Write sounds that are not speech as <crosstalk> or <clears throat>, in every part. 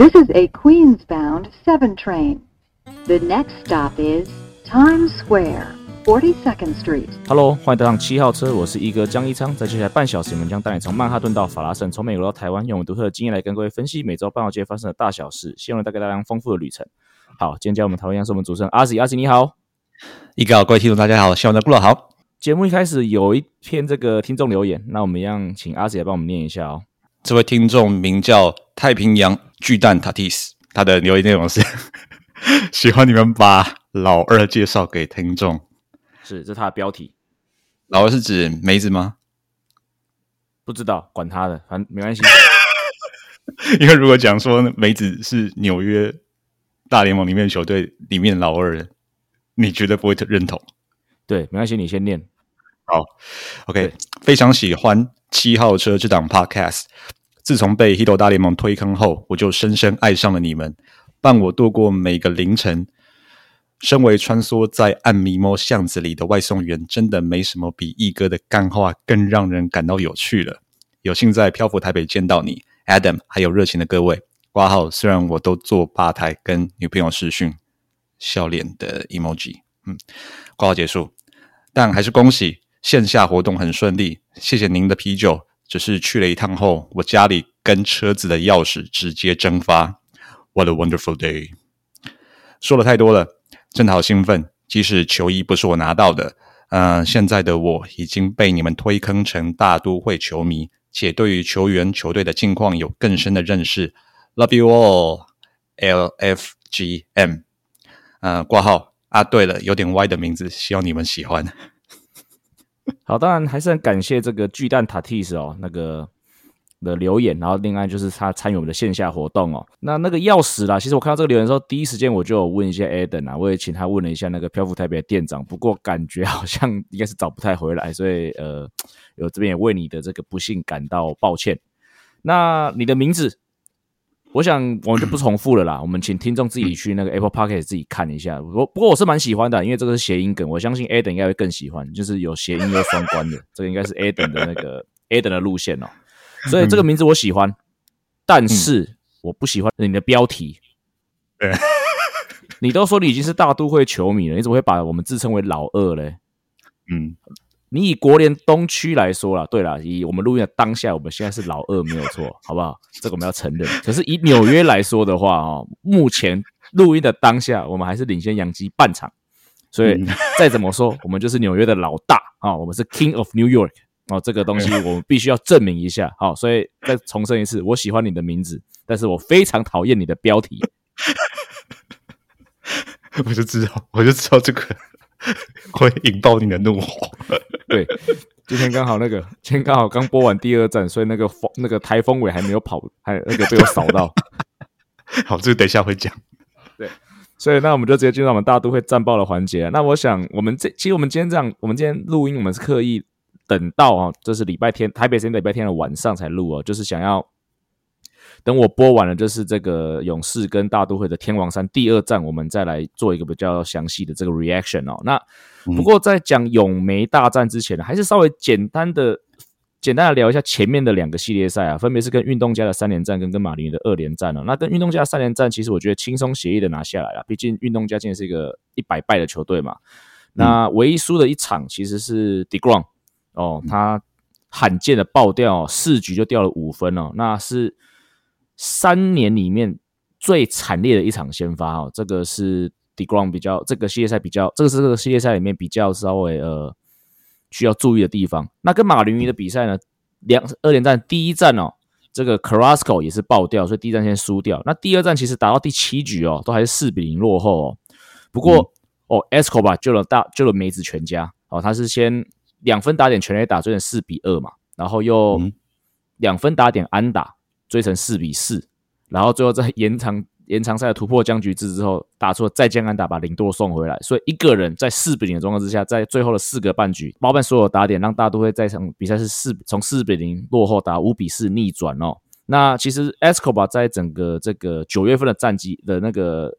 This is a Queens-bound 7 train. The next stop is Times Square, 42nd Street. Hello，欢迎搭上七号车，我是一哥江一昌。在接下来半小时，我们将带你从曼哈顿到法拉盛，从美国到台湾，用我们独特的经验来跟各位分析每周半岛街发生的大小事，希望能带给大家丰富的旅程。好，今天教我们讨论一下是我们主持人阿喜，阿喜你好，一哥好，各位听众大家好，希望大家过得好。节目一开始有一篇这个听众留言，那我们一样请阿喜来帮我们念一下哦。这位听众名叫太平洋巨蛋塔蒂斯，他的留言内容是 <laughs> 喜欢你们把老二介绍给听众，是这是他的标题。老二是指梅子吗？不知道，管他的，反正没关系。<laughs> 因为如果讲说梅子是纽约大联盟里面球队里面的老二，你绝对不会认同。对，没关系，你先念。好，OK，非常喜欢七号车这档 Podcast。自从被 Hito 大联盟推坑后，我就深深爱上了你们，伴我度过每个凌晨。身为穿梭在暗迷蒙巷子里的外送员，真的没什么比一哥的干话更让人感到有趣了。有幸在漂浮台北见到你，Adam，还有热情的各位。挂号，虽然我都坐吧台跟女朋友视讯，笑脸的 emoji，嗯，挂号结束，但还是恭喜线下活动很顺利，谢谢您的啤酒。只是去了一趟后，我家里跟车子的钥匙直接蒸发。What a wonderful day！说了太多了，真的好兴奋。即使球衣不是我拿到的，嗯、呃，现在的我已经被你们推坑成大都会球迷，且对于球员、球队的近况有更深的认识。Love you all，LFGM。呃，挂号啊，对了，有点歪的名字，希望你们喜欢。<laughs> 好，当然还是很感谢这个巨蛋塔蒂斯哦，那个的留言，然后另外就是他参与我们的线下活动哦。那那个钥匙啦，其实我看到这个留言的时候，第一时间我就有问一下 Adam 啊，我也请他问了一下那个漂浮台北的店长，不过感觉好像应该是找不太回来，所以呃，我这边也为你的这个不幸感到抱歉。那你的名字？我想 <coughs> 我们就不重复了啦，<coughs> 我们请听众自己去那个 Apple Podcast 自己看一下。我不过我是蛮喜欢的，因为这个是谐音梗，我相信 Adam 应该会更喜欢，就是有谐音又双关的，<laughs> 这个应该是 Adam 的那个 Adam 的路线哦。<laughs> 所以这个名字我喜欢，但是我不喜欢你的标题。<laughs> 你都说你已经是大都会球迷了，你怎么会把我们自称为老二嘞？嗯。你以国联东区来说啦，对啦，以我们录音的当下，我们现在是老二没有错，好不好？这个我们要承认。可是以纽约来说的话，哦，目前录音的当下，我们还是领先洋基半场，所以再怎么说，我们就是纽约的老大啊，我们是 King of New York 哦，这个东西我们必须要证明一下，好，所以再重申一次，我喜欢你的名字，但是我非常讨厌你的标题。<laughs> 我就知道，我就知道这个。<laughs> 会引爆你的怒火。<laughs> 对，今天刚好那个，今天刚好刚播完第二站，所以那个风那个台风尾还没有跑，还那个被我扫到。<laughs> 好，这个等一下会讲。对，所以那我们就直接进入我们大都会战报的环节。那我想，我们这其实我们今天这样，我们今天录音，我们是刻意等到啊，这是礼拜天，台北时间礼拜天的晚上才录哦，就是想要。等我播完了，就是这个勇士跟大都会的天王山第二战，我们再来做一个比较详细的这个 reaction 哦。那不过在讲勇梅大战之前呢，还是稍微简单的、简单的聊一下前面的两个系列赛啊，分别是跟运动家的三连战跟跟马林鱼的二连战哦。那跟运动家的三连战，其实我觉得轻松协议的拿下来了，毕竟运动家现在是一个一百败的球队嘛。那唯一输的一场其实是 DeGrom 哦，他罕见的爆掉四局就掉了五分哦，那是。三年里面最惨烈的一场先发哦，这个是 DeGrom 比较这个系列赛比较，这个是这个系列赛里面比较稍微呃需要注意的地方。那跟马林鱼的比赛呢，两二连战第一战哦，这个 Carrasco 也是爆掉，所以第一战先输掉。那第二战其实打到第七局哦，都还是四比零落后哦。不过、嗯、哦，Escobar 救了大救了梅子全家哦，他是先两分打点全垒打追成四比二嘛，然后又两分打点安打。追成四比四，然后最后在延长延长赛的突破僵局制之后，打出了再见安打，把零度送回来。所以一个人在四比零的状况之下，在最后的四个半局包办所有打点，让大都会在场比赛是四从四比零落后打五比四逆转哦。那其实 Escobar 在整个这个九月份的战绩的那个。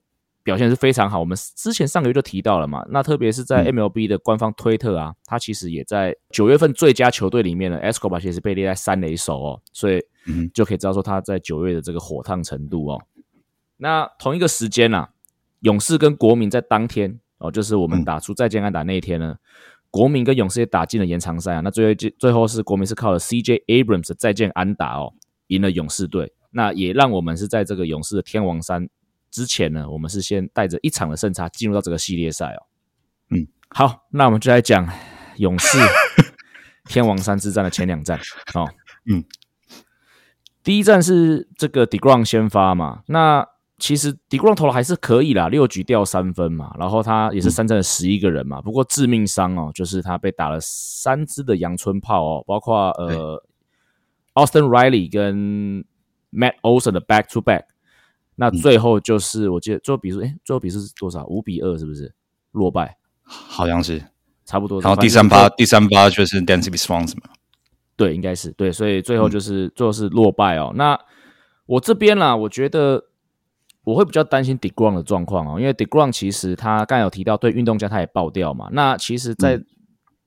表现是非常好，我们之前上个月就提到了嘛。那特别是在 MLB 的官方推特啊，他、嗯、其实也在九月份最佳球队里面呢。Escobar 其实被列在三垒手哦，所以就可以知道说他在九月的这个火烫程度哦。那同一个时间啊，勇士跟国民在当天哦，就是我们打出再见安打那一天呢，嗯、国民跟勇士也打进了延长赛啊。那最后最后是国民是靠了 CJ Abrams 的再见安打哦，赢了勇士队。那也让我们是在这个勇士的天王山之前呢，我们是先带着一场的胜差进入到这个系列赛哦。嗯，好，那我们就来讲勇士 <laughs> 天王山之战的前两战。哦。嗯，第一站是这个 Degrom 先发嘛，那其实 Degrom 投的还是可以啦，六局掉三分嘛，然后他也是三战了十一个人嘛，嗯、不过致命伤哦，就是他被打了三支的阳春炮哦，包括呃 Austin Riley 跟 Matt Olson 的 back to back，那最后就是、嗯、我记得最后比数，哎，最后比数是多少？五比二是不是落败？好像是差不多。然后第三趴，第三趴就是 Swanson 嘛？对，应该是对，所以最后就是、嗯、最后是落败哦。那我这边啦，我觉得我会比较担心 Degrom 的状况哦，因为 Degrom 其实他刚才有提到对运动家他也爆掉嘛。那其实，在、嗯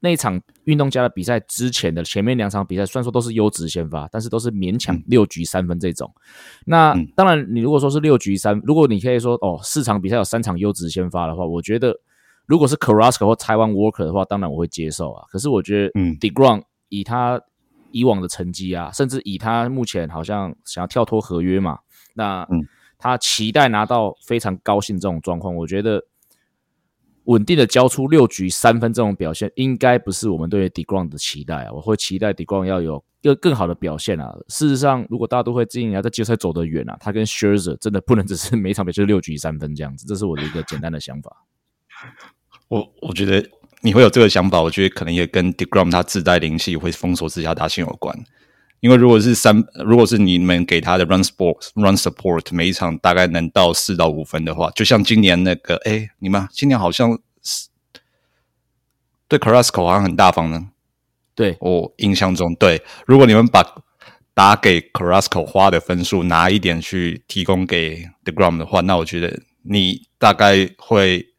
那一场运动家的比赛之前的前面两场比赛，虽然说都是优质先发，但是都是勉强六局三分这种。那当然，你如果说是六局三，如果你可以说哦，四场比赛有三场优质先发的话，我觉得如果是 Carrasco 或 Taijuan Walker 的话，当然我会接受啊。可是我觉得 Degrom 以他以往的成绩啊，甚至以他目前好像想要跳脱合约嘛，那他期待拿到非常高兴这种状况，我觉得。稳定的交出六局三分这种表现，应该不是我们对 Degrom 的期待啊！我会期待 Degrom 要有更更好的表现啊！事实上，如果大都会今年在季后赛走得远啊，他跟 Scherzer 真的不能只是每场比赛六局三分这样子，这是我的一个简单的想法。<laughs> 我我觉得你会有这个想法，我觉得可能也跟 Degrom 他自带灵气会封锁自家打线有关。因为如果是三，如果是你们给他的 run support run support 每一场大概能到四到五分的话，就像今年那个，哎，你们今年好像是对 Carrasco 好像很大方呢。对，我印象中，对，如果你们把打给 Carrasco 花的分数拿一点去提供给 The Gram 的话，那我觉得你大概会。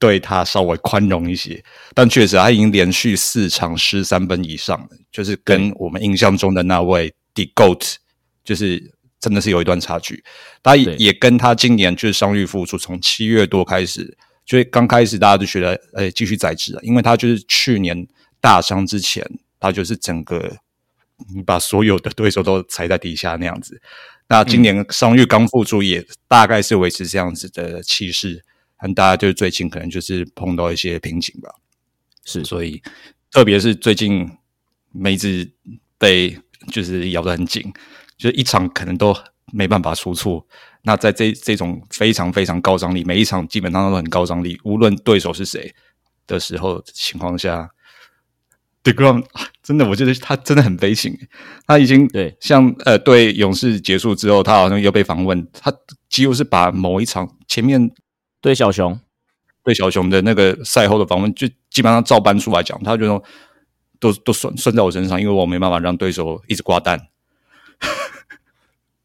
对他稍微宽容一些，但确实他已经连续四场失三分以上了，就是跟我们印象中的那位 GOAT，就是真的是有一段差距。他也跟他今年就是伤愈复出，从七月多开始，就刚开始大家都觉得，哎，继续在职了，因为他就是去年大伤之前，他就是整个你把所有的对手都踩在底下那样子。那今年伤愈刚复出，也大概是维持这样子的气势。但大家就是最近可能就是碰到一些瓶颈吧，是，所以特别是最近梅子被就是咬得很紧，就是一场可能都没办法出错。那在这这种非常非常高张力，每一场基本上都很高张力，无论对手是谁的时候情况下，Degrom 真的，我觉得他真的很悲情。他已经对像呃对勇士结束之后，他好像又被访问，他几乎是把某一场前面。对小熊，对小熊的那个赛后的访问，就基本上照搬出来讲，他就说都都算算在我身上，因为我没办法让对手一直挂蛋。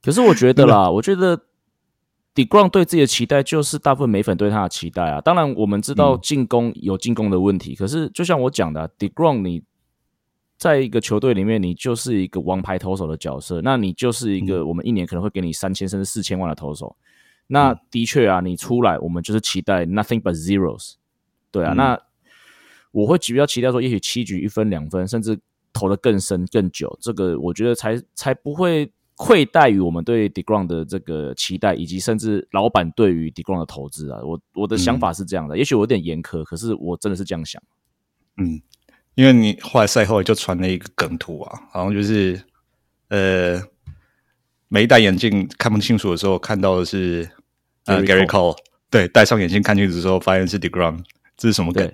可是我觉得 <laughs> 啦，我觉得 Degrom 对自己的期待就是大部分美粉对他的期待啊。当然，我们知道进攻有进攻的问题，嗯、可是就像我讲的、啊、Degrom 你在一个球队里面，你就是一个王牌投手的角色，那你就是一个我们一年可能会给你三千甚至四千万的投手。那的确啊，你出来，我们就是期待 nothing but zeros，对啊。嗯、那我会比较期待说，也许七局一分两分，甚至投的更深更久，这个我觉得才才不会愧待于我们对 Degrom 的这个期待，以及甚至老板对于 Degrom 的投资啊。我我的想法是这样的，嗯、也许我有点严苛，可是我真的是这样想。嗯，因为你后来赛后就传了一个梗图啊，好像就是呃。没戴眼镜看不清楚的时候，看到的是呃 Gary Cole。对，戴上眼镜看镜子的时候，发现是 Degrom。这是什么梗？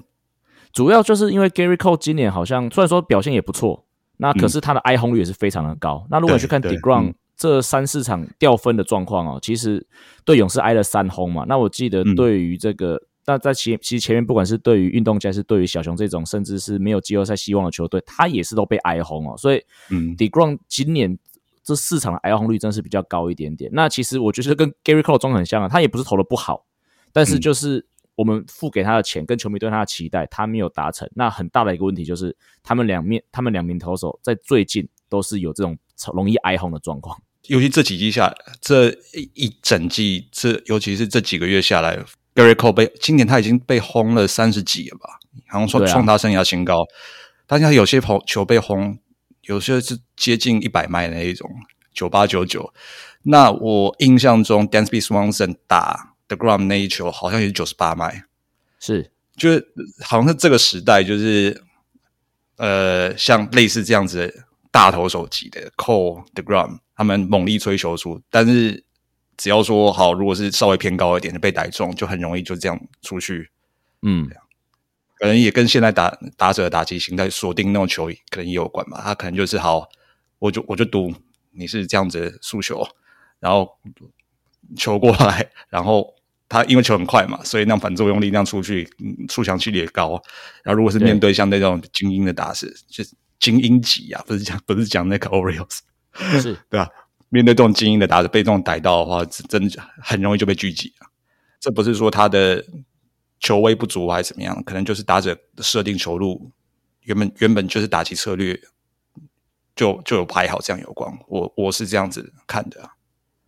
主要就是因为 Gary Cole 今年好像虽然说表现也不错，那可是他的挨轰率也是非常的高。嗯、那如果你去看 Degrom 这三四场掉分的状况哦，其实对勇士挨了三轰嘛。那我记得对于这个，嗯、那在其其实前面不管是对于运动家，是对于小熊这种甚至是没有季后赛希望的球队，他也是都被挨轰哦。所以，嗯，Degrom 今年。这市场的挨轰率真是比较高一点点。那其实我觉得跟 Gary Cole 状很像啊，他也不是投的不好，但是就是我们付给他的钱跟球迷对他的期待，他没有达成。那很大的一个问题就是，他们两面，他们两名投手在最近都是有这种容易挨轰的状况。尤其这几季下来，这一整季，这尤其是这几个月下来，Gerrit Cole 被今年他已经被轰了三十几了吧？好像说创他生涯新高。大家、啊、有些球球被轰，有些是接近一百迈的那一种，九八九九。那我印象中，Dansby Swanson 打 The Gram 那一球好像也是九十八迈，是，就是好像是这个时代，就是呃，像类似这样子的大投手级的 Cole deGrom，他们猛力吹球出，但是只要说好，如果是稍微偏高一点的被逮中，就很容易就这样出去。嗯，可能也跟现在打打者的打击形态锁定那种球可能也有关吧。他可能就是好，我就我就赌你是这样子的速球。然后球过来，然后他因为球很快嘛，所以那反作用力那样出去，出墙距离也高。然后如果是面对像那种精英的打者，就精英级啊，不是讲不是讲那个 Orioles，是 <laughs> 对吧？面对这种精英的打者被这种逮到的话，真的很容易就被狙击了。这不是说他的球威不足还是怎么样，可能就是打者设定球路原本原本就是打击策略就就有排好这样有关。我我是这样子看的。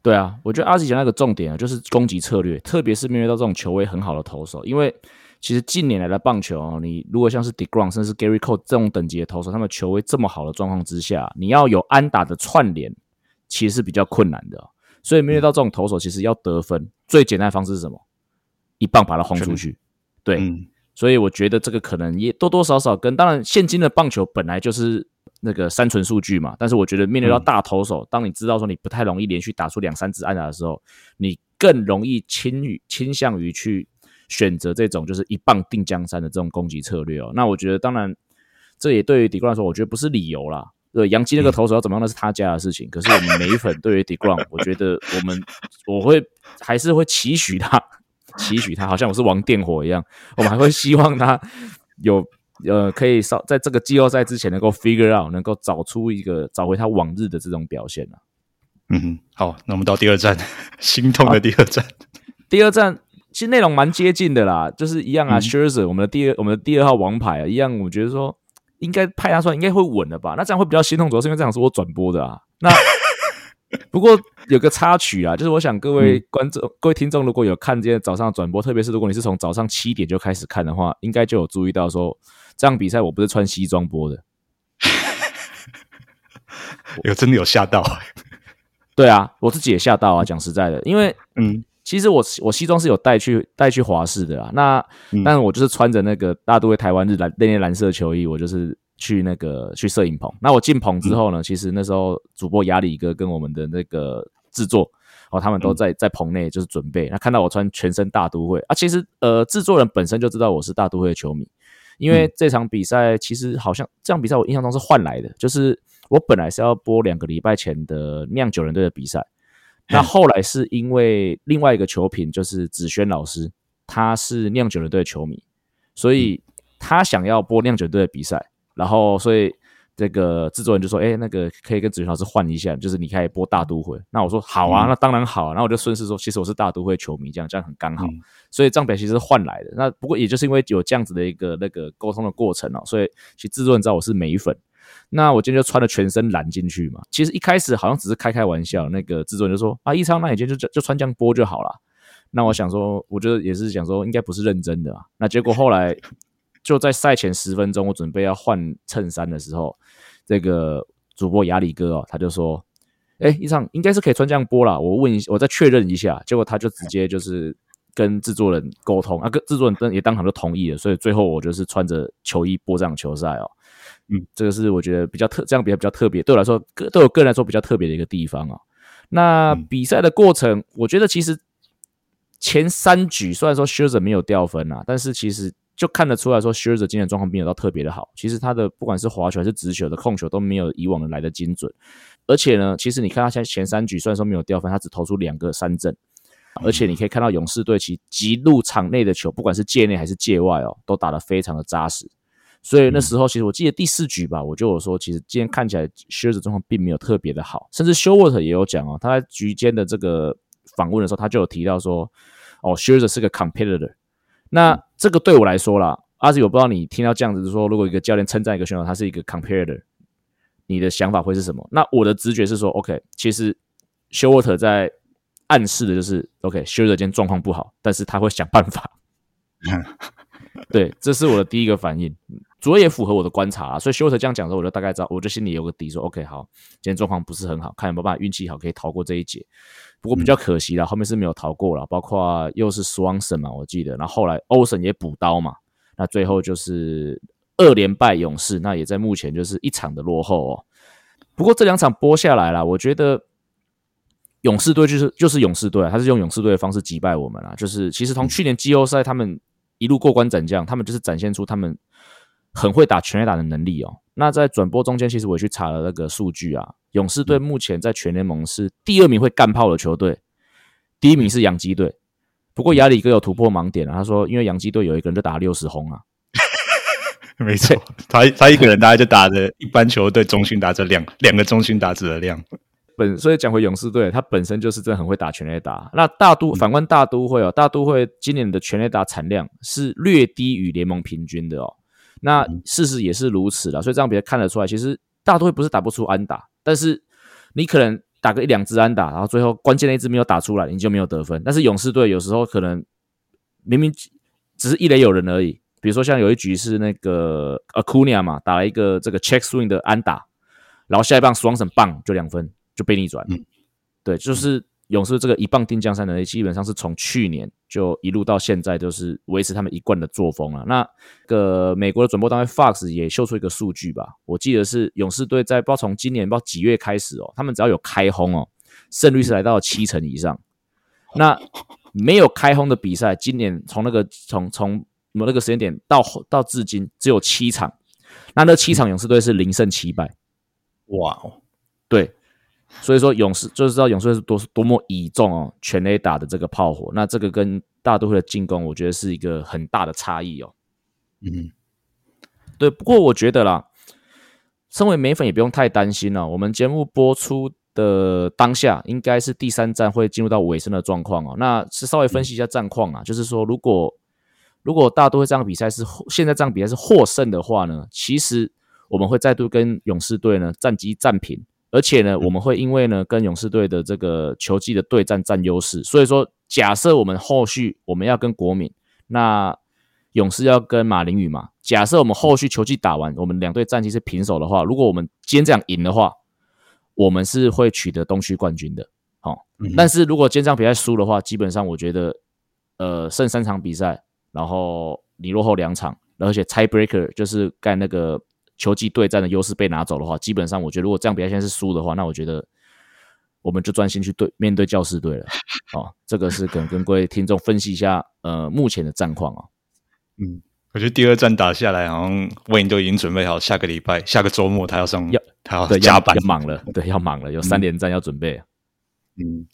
对啊，我觉得阿吉讲那个重点啊，就是攻击策略，特别是面对到这种球威很好的投手，因为其实近年来的棒球哦，你如果像是 deGrom 甚至 Gary Cole 这种等级的投手，他们球威这么好的状况之下，你要有安打的串联，其实是比较困难的。所以面对到这种投手，其实要得分最简单的方式是什么？一棒把他轰出去。对，嗯、所以我觉得这个可能也多多少少跟当然现今的棒球本来就是。那个三纯数据嘛，但是我觉得面对到大投手，嗯、当你知道说你不太容易连续打出两三支安打的时候，你更容易倾于倾向于去选择这种就是一棒定江山的这种攻击策略哦。那我觉得，当然这也对于 deGrom 来说，我觉得不是理由啦。对，杨基那个投手要怎么样，那是他家的事情。嗯、可是我们美粉对于 deGrom，我觉得我们我会还是会期许他，期许他，好像我是王电火一样，<laughs> 我们还会希望他 <laughs> 有。呃，可以稍在这个季后赛之前能够 figure out，能够找出一个找回他往日的这种表现啊。嗯哼，好，那我们到第二站，<laughs> 心痛的第二站。第二站其实内容蛮接近的啦，就是一样啊。Scherzer，、嗯、我们的第二，我们的第二号王牌啊，一样。我觉得说应该派他出来，应该会稳的吧？那这样会比较心痛，主要是因为这场是我转播的啊。那 <laughs> 不过有个插曲啊，就是我想各位观众、嗯、各位听众，如果有看今天早上转播，特别是如果你是从早上七点就开始看的话，应该就有注意到说。这场比赛我不是穿西装播的，<laughs> 有真的有吓到？对啊，我自己也吓到啊！讲实在的，因为嗯，其实我我西装是有带去带去华视的啦。那、嗯、但是我就是穿着那个大都会台湾日蓝那件蓝色球衣，我就是去那个去摄影棚。那我进棚之后呢，嗯、其实那时候主播亚里哥跟我们的那个制作哦，他们都在在棚内就是准备。那看到我穿全身大都会。啊，其实呃，制作人本身就知道我是大都会的球迷。因为这场比赛其实好像这场比赛我印象中是换来的，就是我本来是要播两个礼拜前的酿酒人队的比赛，那后来是因为另外一个球评就是子轩老师，他是酿酒人队的球迷，所以他想要播酿酒队的比赛，然后所以。这个制作人就说：“哎，那个可以跟子轩老师换一下，就是你可以播大都会。”那我说：“好啊，那当然好啊。”然后我就顺势说：“其实我是大都会球迷，这样这样很刚好。嗯”所以这样表其实是换来的。那不过也就是因为有这样子的一个那个沟通的过程哦，所以其实制作人知道我是美粉。那我今天就穿了全身蓝进去嘛。其实一开始好像只是开开玩笑，那个制作人就说：“啊，一昌，那你今天就就穿这样播就好了。”那我想说，我觉得也是想说，应该不是认真的啊。那结果后来。就在赛前十分钟，我准备要换衬衫的时候，这个主播亚里哥哦，他就说：“哎，一场应该是可以穿这样播啦。”我问一下，我再确认一下，结果他就直接就是跟制作人沟通啊，跟制作人也当场就同意了，所以最后我就是穿着球衣播这场球赛哦。嗯，这个是我觉得比较特，这样比较比较特别，对我来说，个对我个人来说比较特别的一个地方啊。那比赛的过程，我觉得其实前三局虽然说 Scherzer 没有掉分啊，但是其实。就看得出来说，Scherzer 今天状况并没有到特别的好。其实他的不管是滑球还是直球的控球都没有以往的来的精准。而且呢，其实你看他现在前三局虽然说没有掉分，他只投出两个三振。而且你可以看到勇士队其极入场内的球，不管是界内还是界外哦，都打得非常的扎实。所以那时候其实我记得第四局吧，我就有说，其实今天看起来 Scherzer 状况并没有特别的好。甚至 Showalter 也有讲哦，他在局间的这个访问的时候，他就有提到说，哦，Scherzer 是个 competitor。那这个对我来说啦，阿志，我不知道你听到这样子说，如果一个教练称赞一个选手，他是一个 competitor，你的想法会是什么？那我的直觉是说，OK，其实休沃特在暗示的就是，OK，休沃特今天状况不好，但是他会想办法。<laughs> 对，这是我的第一个反应，主要也符合我的观察啊。所以休沃特这样讲的时候，我就大概知道，我就心里有个底，说 OK，好，今天状况不是很好，看有没有办法运气好可以逃过这一劫。不过比较可惜了，后面是没有逃过了，包括又是 Swanson 嘛，我记得，然后后来 Olsen 也补刀嘛，那最后就是二连败勇士，那也在目前就是一场的落后哦。不过这两场播下来了，我觉得勇士队就是就是勇士队，他是用勇士队的方式击败我们啦。就是其实从去年季后赛他们一路过关斩将，他们就是展现出他们很会打全垒打的能力哦。那在转播中间，其实我也去查了那个数据啊，勇士队目前在全联盟是第二名会干炮的球队，第一名是洋基队。不过亚里哥有突破盲点了，他说因为洋基队有一个人就打六十轰啊。<laughs> 没错，他他一个人大概就打着一般球队中心打者两两个中心打者的量。本所以讲回勇士队，他本身就是真的很会打全垒打。那大都反观大都会哦，大都会今年的全垒打产量是略低于联盟平均的哦。那事实也是如此了，所以这样比较看得出来，其实大都会不是打不出安打，但是你可能打个一两支安打，然后最后关键的一支没有打出来，你就没有得分。但是勇士队有时候可能明明只是一垒有人而已。比如说，像有一局是那个 Acuna 嘛，打了一个这个 check swing 的安打，然后下一棒 Swanson 棒就两分就被逆转。嗯，对，就是勇士这个一棒定江山的能力，基本上是从去年就一路到现在都是维持他们一贯的作风了。那个美国的转播单位 Fox 也秀出一个数据吧，我记得是勇士队在不知道从今年不知道几月开始哦，他们只要有开轰哦，胜率是来到七成以上。那没有开轰的比赛，今年从那个从从那个时间点到到至今只有七场，那那七场勇士队是零胜七败，哇哦，对，所以说勇士就是知道勇士队是多多么倚重哦全垒打的这个炮火，那这个跟大都会的进攻，我觉得是一个很大的差异哦。嗯，对，不过我觉得啦，身为美粉也不用太担心了，我们节目播出的当下应该是第三站会进入到尾声的状况哦，那是稍微分析一下战况啊，就是说如果。如果大都会这场比赛是现在这场比赛是获胜的话呢，其实我们会再度跟勇士队呢战绩战平，而且呢我们会因为呢跟勇士队的这个球技的对战占优势，所以说假设我们后续我们要跟国民，那勇士要跟马林鱼嘛，假设我们后续球技打完，我们两队战绩是平手的话，如果我们今天这样赢的话，我们是会取得东区冠军的。好，但是如果今天这场比赛输的话，基本上我觉得呃剩三场比赛。然后你落后两场，而且 tie breaker 就是干那个球技对战的优势被拿走的话，基本上我觉得如果这样比赛现在是输的话，那我觉得我们就专心去对面对教师队了。哦，这个是可能跟各位听众分析一下呃目前的战况啊。嗯，我觉得第二战打下来，好像 Wayne 都已经准备好下个礼拜、下个周末他要上要他要加班要忙了，<laughs> 对，要忙了，有三连战要准备。嗯。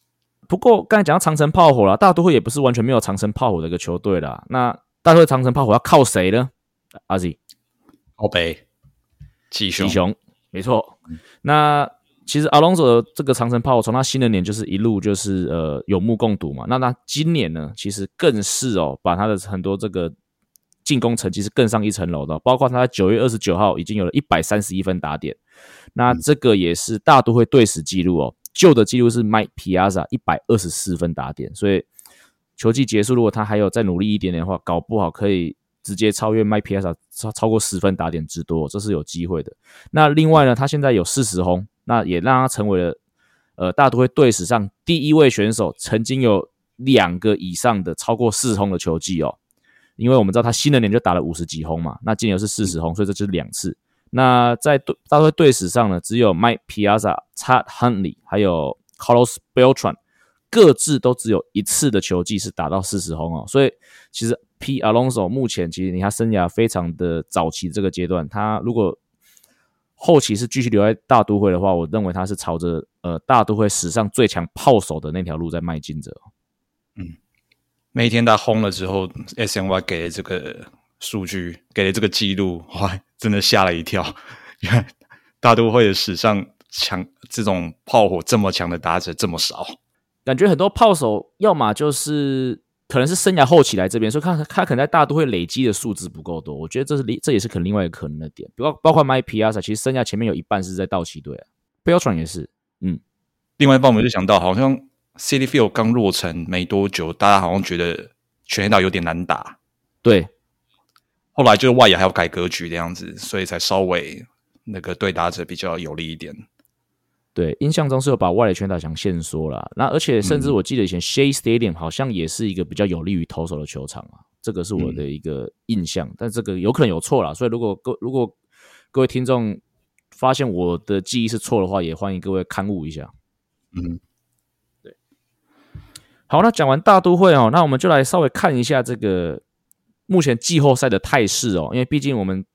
不过刚才讲到长城炮火了，大都会也不是完全没有长城炮火的一个球队啦。那大都会长城炮火要靠谁呢？阿 Z，靠北，吉雄，吉雄，没错。那其实阿隆索的这个长城炮，从他新的年就是一路就是呃有目共睹嘛。那他今年呢，其实更是哦，把他的很多这个进攻成绩是更上一层楼的，包括他在九月二十九号已经有了一百三十一分打点，那这个也是大都会队史记录哦。旧的记录是 Mike Piazza 一百二十四分打点，所以球季结束，如果他还有再努力一点点的话，搞不好可以直接超越 Mike Piazza 超超过十分打点之多，这是有机会的。那另外呢，他现在有四十轰，那也让他成为了呃大都会队史上第一位选手，曾经有两个以上的超过四十轰的球技哦。因为我们知道他新的年就打了五十几轰嘛，那今年是四十轰，所以这就是两次。那在队大都会队史上呢，只有 Mike Piazza、Todd Hundley 还有 Carlos Beltran 各自都只有一次的球技是打到四十轰哦。所以其实 P Alonso 目前其实你看生涯非常的早期这个阶段，他如果后期是继续留在大都会的话，我认为他是朝着呃大都会史上最强炮手的那条路在迈进着。嗯，那一天他轰了之后，SNY 给了这个数据，给了这个记录，哇！真的吓了一跳，<laughs> 大都会的史上强这种炮火这么强的打者这么少，感觉很多炮手要么就是可能是生涯后期来这边，所以他他可能在大都会累积的数字不够多。我觉得这是另这也是可能另外一个可能的点。包包括 Mike Piazza，其实生涯前面有一半是在道奇队啊，Beltran 也是，嗯另外一方面，我就想到，好像 City Field 刚落成没多久，大家好像觉得全垒打有点难打。对，后来就是外野还要改格局的样子，所以才稍微那个对打者比较有利一点。对，印象中是有把外野全打墙限缩了。那而且甚至我记得以前 Shea Stadium 好像也是一个比较有利于投手的球场啊，这个是我的一个印象。嗯、但这个有可能有错啦，所以如果各如果各位听众发现我的记忆是错的话，也欢迎各位勘误一下。嗯，对。好，那讲完大都会哦，那我们就来稍微看一下这个目前季后赛的态势哦，因为毕竟我们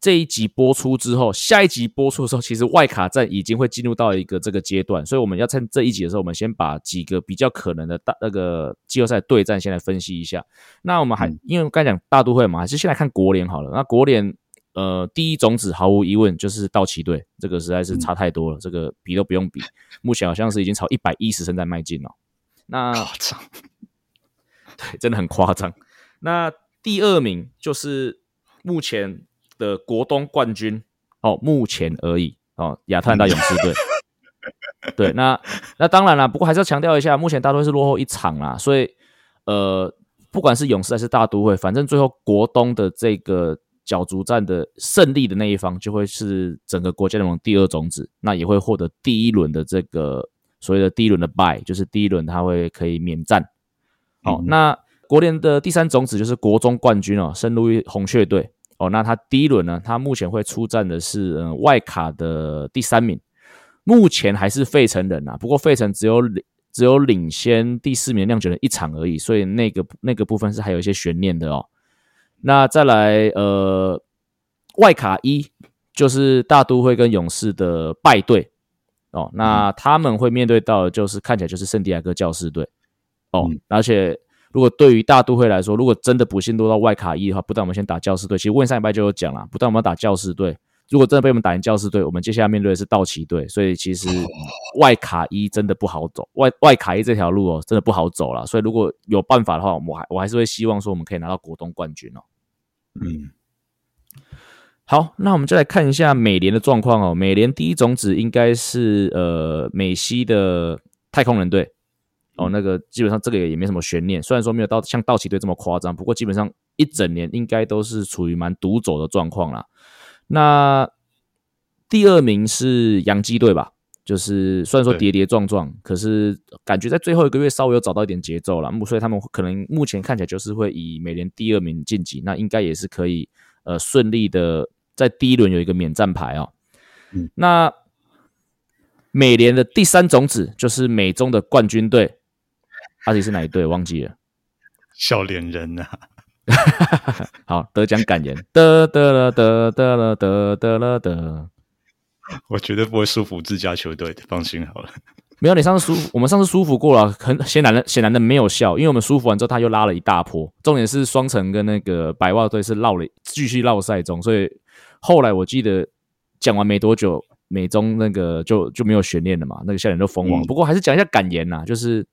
这一集播出之后，下一集播出的时候，其实外卡战已经会进入到一个这个阶段，所以我们要趁这一集的时候，我们先把几个比较可能的大那个季后赛对战先来分析一下。那我们还、嗯、因为刚才讲大都会嘛，还是先来看国联好了。那国联。呃，第一种子毫无疑问就是道奇队，这个实在是差太多了，嗯、这个比都不用比。目前好像是已经朝一百一十胜在迈进了，那夸张，对，真的很夸张。那第二名就是目前的国东冠军哦，目前而已哦，亚特兰大勇士队。嗯、对，那那当然了，不过还是要强调一下，目前大都会是落后一场啦，所以呃，不管是勇士还是大都会，反正最后国东的这个。角逐战的胜利的那一方就会是整个国家联盟第二种子，那也会获得第一轮的这个所谓的第一轮的 bye，就是第一轮他会可以免战。好，嗯、那国联的第三种子就是国中冠军哦，圣路易红雀队哦，那他第一轮呢，他目前会出战的是嗯、呃、外卡的第三名，目前还是费城人啊，不过费城只有领只有领先第四名酿酒人一场而已，所以那个那个部分是还有一些悬念的哦。那再来，呃，外卡一就是大都会跟勇士的败队哦，那他们会面对到的就是看起来就是圣地亚哥教士队哦，嗯、而且如果对于大都会来说，如果真的不幸落到外卡一的话，不但我们先打教士队，其实问上一拜就有讲了，不但我们要打教士队，如果真的被我们打赢教士队，我们接下来面对的是道奇队，所以其实外卡一真的不好走，外外卡一这条路哦，真的不好走了，所以如果有办法的话，我还我还是会希望说我们可以拿到国东冠军哦。嗯，好，那我们就来看一下美联的状况哦。美联第一种子应该是呃美西的太空人队哦，那个基本上这个也没什么悬念，虽然说没有到像道奇队这么夸张，不过基本上一整年应该都是处于蛮独走的状况啦。那第二名是洋基队吧？就是虽然说跌跌撞撞，可是感觉在最后一个月稍微有找到一点节奏了，所以他们可能目前看起来就是会以美联第二名晋级，那应该也是可以呃顺利的在第一轮有一个免战牌哦。嗯，那美联的第三种子就是美中的冠军队，到底是哪一队？忘记了，笑脸人呐、啊。<laughs> 好，得奖感言，<laughs> 得得了，得得了，得得了，得。我绝对不会舒服自家球队的，放心好了。没有，你上次舒服，我们上次舒服过了，很显然的，显然的没有效，因为我们舒服完之后，他又拉了一大波。重点是双城跟那个白袜队是绕了，继续绕赛中，所以后来我记得讲完没多久，美中那个就就没有悬念了嘛，那个笑脸就封王。嗯、不过还是讲一下感言呐，就是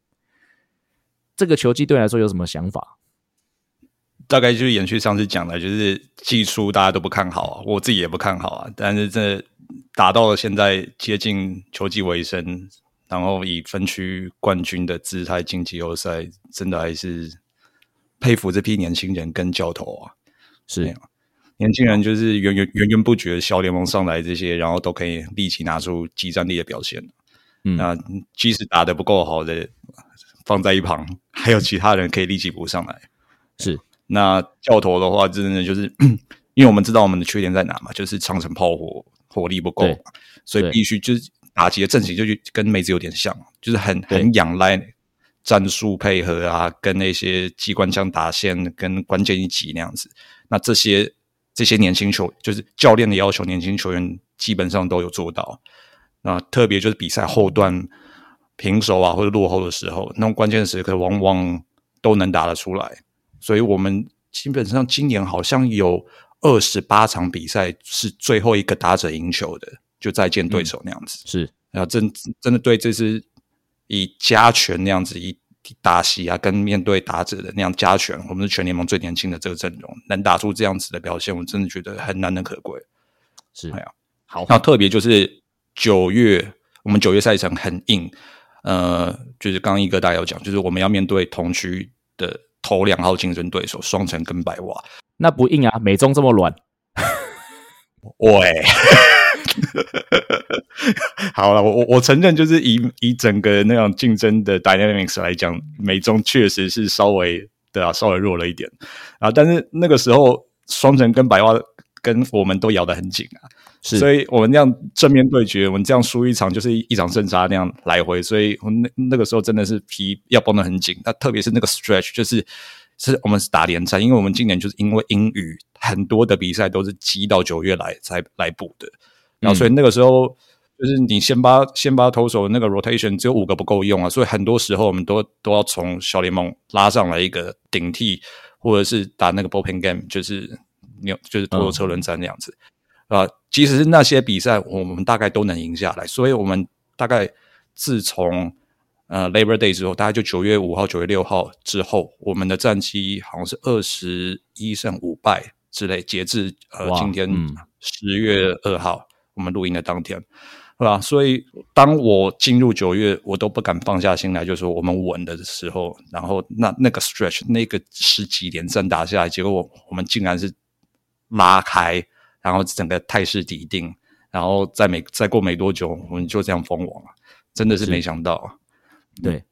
这个球季对来说有什么想法？大概就是延续上次讲的，就是季初大家都不看好啊，我自己也不看好啊，但是这。打到了现在接近球季尾声，然后以分区冠军的姿态进季后赛，真的还是佩服这批年轻人跟教头啊！是年轻人就是源源源源不绝小联盟上来这些，然后都可以立即拿出激战力的表现。嗯，那即使打得不够好的，放在一旁，<laughs> 还有其他人可以立即补上来。是那教头的话，真的就是 <clears throat> 因为我们知道我们的缺点在哪嘛，就是长城炮火。火力不够，对所以必须就是打击的阵型就跟梅子有点像，就是很很仰赖战术配合啊，跟那些机关枪打线跟关键一击那样子。那这些这些年轻球就是教练的要求，年轻球员基本上都有做到。那特别就是比赛后段平手啊或者落后的时候，那种关键时刻往往都能打得出来。所以我们基本上今年好像有。二十八场比赛是最后一个打者赢球的，就再见对手那样子。嗯、是啊，真真的对，这支以加权那样子以打席啊，跟面对打者的那样加权，我们是全联盟最年轻的这个阵容，能打出这样子的表现，我真的觉得很难能可贵。是，哎呀，好，那特别就是九月我们九月赛程很硬，呃，就是刚刚一哥大家有讲，就是我们要面对同区的头两号竞争对手双城跟白袜，那不硬啊，美中这么软，喂。<laughs> 好了，我我我承认，就是以以整个那样竞争的 dynamics 来讲，美中确实是稍微对啊，稍微弱了一点啊。但是那个时候，双城跟白袜跟我们都咬得很紧啊，是，所以我们这样正面对决，我们这样输一场就是一场胜差那样来回，所以我那那个时候真的是皮要绷得很紧。那特别是那个 stretch，就是是我们是打联赛，因为我们今年就是因为英语很多的比赛都是积到九月来才来补的。然后，所以那个时候就是你先把先把投手那个 rotation 只有五个不够用啊，所以很多时候我们都都要从小联盟拉上来一个顶替，或者是打那个 bullpen game，就是牛就是投手车轮战那样子啊。嗯、即使是那些比赛，我们大概都能赢下来。所以我们大概自从呃 Labor Day 之后，大概就九月五号、九月六号之后，我们的战绩好像是二十一胜五败之类。截至呃今天十月二号。我们录音的当天，是吧？所以当我进入九月，我都不敢放下心来，就是说我们稳的时候，然后那那个 stretch 那个十几连胜打下来，结果我我们竟然是拉开，然后整个态势底定，然后再没再过没多久，我们就这样封王了，真的是没想到。对，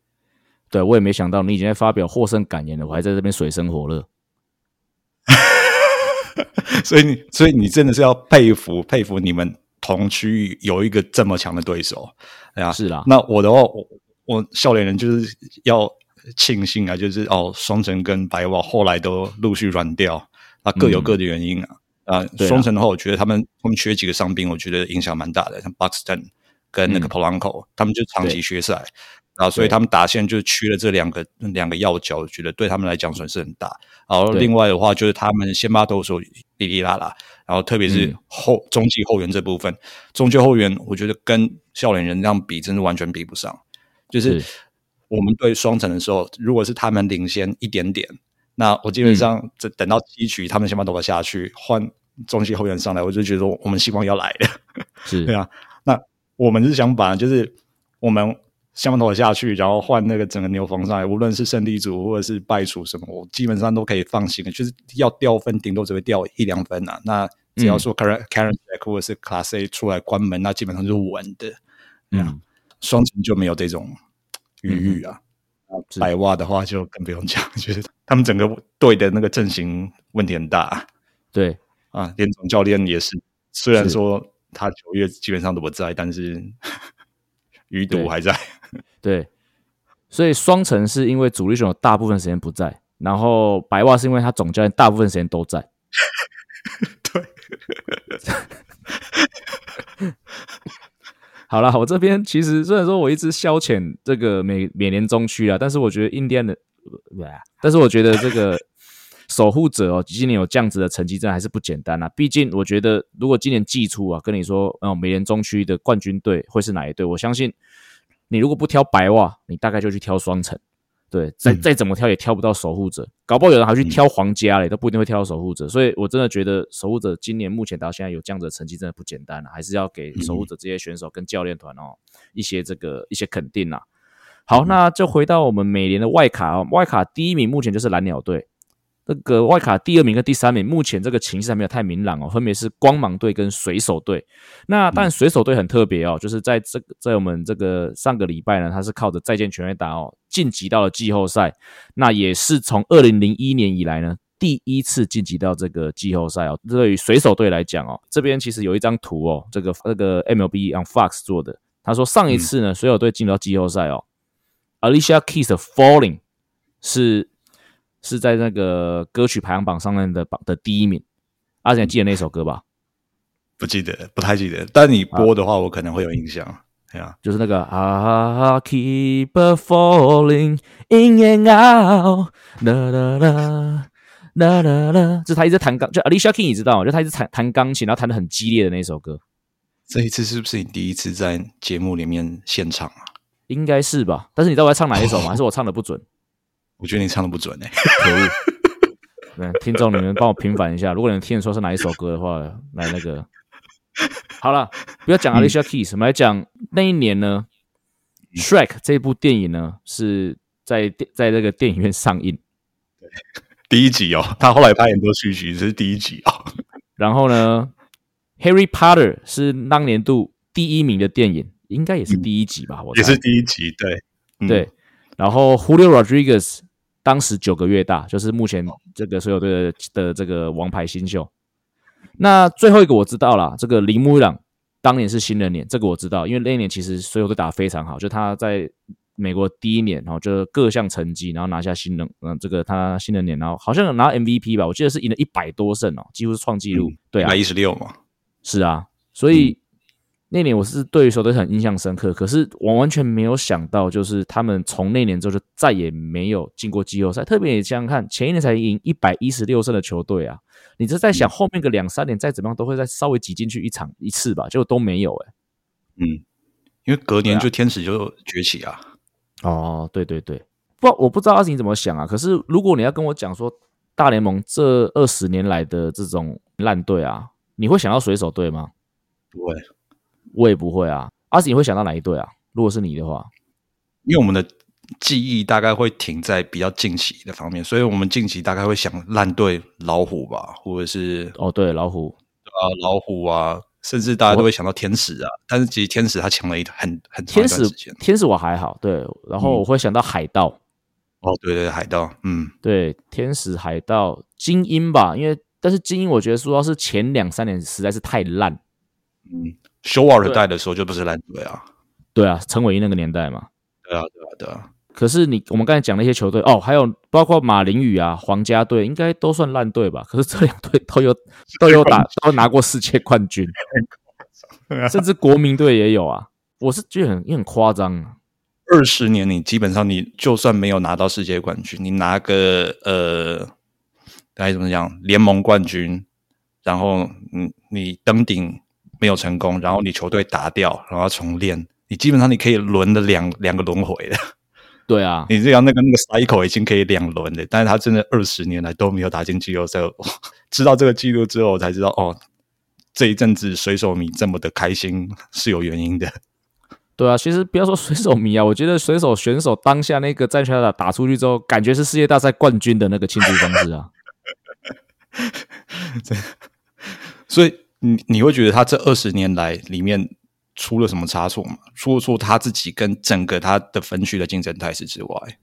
对我也没想到，你已经在发表获胜感言了，我还在这边水深火热。<laughs> 所以你，所以你真的是要佩服佩服你们。同区域有一个这么强的对手，哎呀，是啦。那我的话，我我笑脸人就是要庆幸啊，就是哦，双城跟白袜后来都陆续软掉，那各有各的原因啊。嗯、啊，双城的话，我觉得他们他们缺几个伤兵，我觉得影响蛮大的，像 Buxton 跟那个 Polanco，、嗯、他们就长期缺赛，啊所以他们打线就缺了这两个两个要角，我觉得对他们来讲损失很大。然后另外的话，就是他们先发投手哩哩啦啦。然后，特别是后、嗯、中继后援这部分，中继后援，我觉得跟笑脸人这样比，真的完全比不上。就是我们对双城的时候，如果是他们领先一点点，那我基本上这等到七局，他们先把头发下去，换中继后援上来，我就觉得我们希望要来的。是，<laughs> 对啊。那我们是想把，就是我们。先把头发下去，然后换那个整个牛棚上来，无论是胜利组或者是败组什么，我基本上都可以放心的。就是要掉分，顶多只会掉一两分啊。那只要说 Karen Karinchak 或者是 Class A 出来关门，那基本上就是稳的。嗯，双城就没有这种余裕啊。嗯、白袜的话就更不用讲，<laughs> 就是他们整个队的那个阵型问题很大。对啊，连总教练也是，虽然说他九月基本上都不在，但是 <laughs> 余毒还在。<laughs> 对，所以双城是因为主力选手大部分时间不在，然后白袜是因为他总教练大部分时间都在。对，好了，我这边其实虽然说我一直消遣这个美美联中区啊，但是我觉得印第安的，但是我觉得这个守护者哦，今年有这样子的成绩，真的还是不简单啊。毕竟我觉得，如果今年季初啊，跟你说，哦，美联中区的冠军队会是哪一队？我相信。你如果不挑白袜，你大概就去挑双城，对，再再怎么挑也挑不到守护者，搞不好有人还去挑皇家嘞，都不一定会挑到守护者。所以我真的觉得守护者今年目前到现在有这样子的成绩，真的不简单了，还是要给守护者这些选手跟教练团哦一些这个一些肯定啊。好，那就回到我们每年的外卡哦，外卡第一名目前就是蓝鸟队。这个外卡第二名跟第三名，目前这个情势还没有太明朗哦，分别是光芒队跟水手队。那但水手队很特别哦，就是在这个在我们这个上个礼拜呢，他是靠着再见全垒打哦晋级到了季后赛。那也是从二零零一年以来呢，第一次晋级到这个季后赛哦。对于水手队来讲哦，这边其实有一张图哦，这个那个 MLB on Fox 做的，他说上一次呢，水手队进到季后赛哦，Alicia Keys 的 Falling 是。是在那个歌曲排行榜上面的榜的第一名，阿贤记得那首歌吧？不记得，不太记得。但你播的话，我可能会有印象。对啊，就是那个 I keep falling in and out，啦啦啦啦啦啦，就他一直弹钢，就 Alicia Keys 你知道吗？就他一直弹弹钢琴，然后弹得很激烈的那首歌。这一次是不是你第一次在节目里面现场啊？应该是吧。但是你知道我在唱哪一首吗？<laughs> 还是我唱的不准？我觉得你唱的不准哎、欸，可恶！对，听众你们帮我平反一下，如果你听出是哪一首歌的话，来那个好了，不要讲 Alicia Keys，我们来讲那一年呢，《Shrek》这部电影呢是在电在那个电影院上映。对，第一集哦，他后来拍很多续集，这是第一集哦。然后呢，《Harry Potter》是当年度第一名的电影，应该也是第一集吧？我、嗯、也是第一集，对、嗯、对。然后 Julio Rodriguez 当时九个月大，就是目前这个所有队的的这个王牌新秀。那最后一个我知道了，这个铃木一朗当年是新人年，这个我知道，因为那一年其实所有都打得非常好，就他在美国第一年，然后就各项成绩，然后拿下新人，嗯，这个他新人年，然后好像拿 MVP 吧，我记得是赢了一百多胜哦，几乎是创纪录，嗯、对啊，一百一十六嘛，是啊，所以。嗯那年我是对于球队很印象深刻，可是我完全没有想到，就是他们从那年之后就再也没有进过季后赛。特别你想想看，前一年才赢一百一十六胜的球队啊，你这在想后面个两三年再怎么样都会再稍微挤进去一场一次吧，结果都没有哎、欸。嗯，因为隔年就天使就崛起啊。啊哦，对对对，不，我不知道阿信怎么想啊。可是如果你要跟我讲说大联盟这二十年来的这种烂队啊，你会想到水手队吗？不会。我也不会啊，阿信你会想到哪一队啊？如果是你的话，因为我们的记忆大概会停在比较近期的方面，所以我们近期大概会想烂队老虎吧，或者是哦对老虎。啊老虎啊，甚至大家都会想到天使啊。但是其实天使他强了一很很长一段时间，天使天使我还好，对，然后我会想到海盗、嗯，哦对对海盗，嗯。对天使海盗精英吧，因为但是精英我觉得说要是前两三年实在是太烂，嗯。休瓦尔带的时候就不是烂队啊，对啊，陈伟霆那个年代嘛，对啊，对啊，对啊。可是你我们刚才讲那些球队哦，还有包括马林宇啊、皇家队，应该都算烂队吧？可是这两队都有 <laughs> 都有打都拿过世界冠军，<laughs> 甚至国民队也有啊。我是觉得很也很夸张啊。二十年你基本上你就算没有拿到世界冠军，你拿个呃该怎么讲联盟冠军，然后你你登顶。没有成功，然后你球队打掉，然后重练，你基本上你可以轮了两两个轮回的。对啊，<laughs> 你这样那个那个 cycle 已经可以两轮的，但是他真的二十年来都没有打进季后赛。知道这个记录之后，我才知道哦，这一阵子水手迷这么的开心是有原因的。对啊，其实不要说水手迷啊，我觉得水手选手当下那个在全垒打打出去之后，感觉是世界大赛冠军的那个庆祝方式啊。<laughs> 所以。你你会觉得他这二十年来里面出了什么差错吗？除了说他自己跟整个他的分区的竞争态势之外，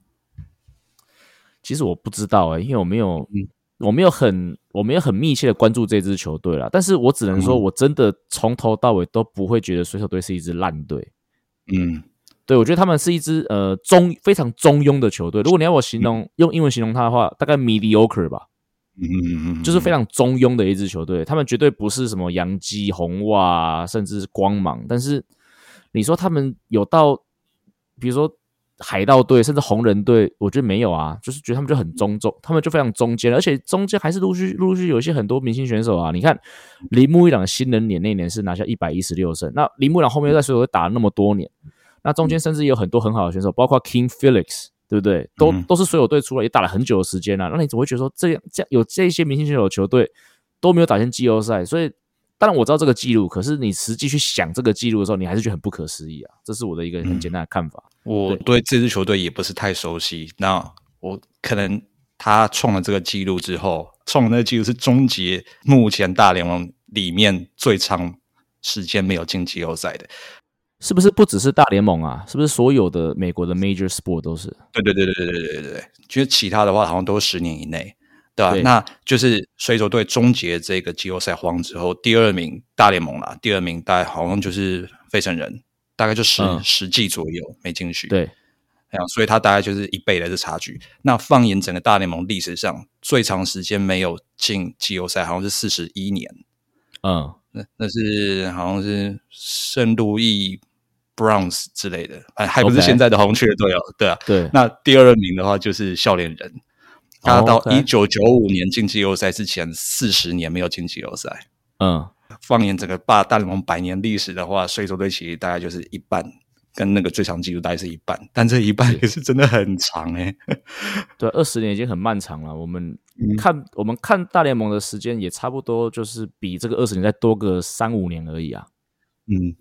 其实我不知道哎、欸，因为我没有，嗯、我没有很，我没有很密切的关注这支球队啦。但是我只能说，我真的从头到尾都不会觉得水手队是一支烂队。嗯，对，我觉得他们是一支呃中非常中庸的球队。如果你要我形容、嗯、用英文形容他的话，大概 mediocre 吧。嗯嗯嗯，就是非常中庸的一支球队，他们绝对不是什么洋基、红袜，甚至是光芒。但是你说他们有到，比如说海盗队，甚至红人队，我觉得没有啊。就是觉得他们就很中中，他们就非常中间，而且中间还是陆续陆续有一些很多明星选手啊。你看铃木一朗新人年那年是拿下一百一十六胜，那铃木一朗后面又在水手队打了那么多年，那中间甚至有很多很好的选手，包括 King Felix。对不对？都都是水手队出来也打了很久的时间了，啊，那你怎么会觉得说这样这样有这些明星选手球队都没有打进季后赛？所以当然我知道这个记录，可是你实际去想这个记录的时候，你还是觉得很不可思议啊！这是我的一个很简单的看法。嗯、我对这支球队也不是太熟悉，那我可能他创了这个记录之后，创了那个记录是终结目前大联盟里面最长时间没有进季后赛的。是不是不只是大联盟啊？是不是所有的美国的 major sport 都是？对对对对对对对对，就是其他的话好像都是十年以内，对吧？那就是水手队终结这个季后赛荒之后，第二名大联盟啦，第二名大概好像就是费城人，大概就十、十季左右没进去。对，所以他大概就是一倍的这差距。那放眼整个大联盟历史上最长时间没有进季后赛，好像是四十一年。嗯，那那是好像是圣路易。Browns 之类的，还还不是现在的红雀队哦.对啊，对。那第二名的话就是笑脸人，他到一九九五年进季后赛之前四十年没有进季后赛。嗯，放眼整个大大联盟百年历史的话，水手队其实大概就是一半，跟那个最长纪录大概是一半，但这一半也是真的很长哎。对，二十年已经很漫长了。我们看、嗯、我们看大联盟的时间也差不多，就是比这个二十年再多个三五年而已啊。嗯，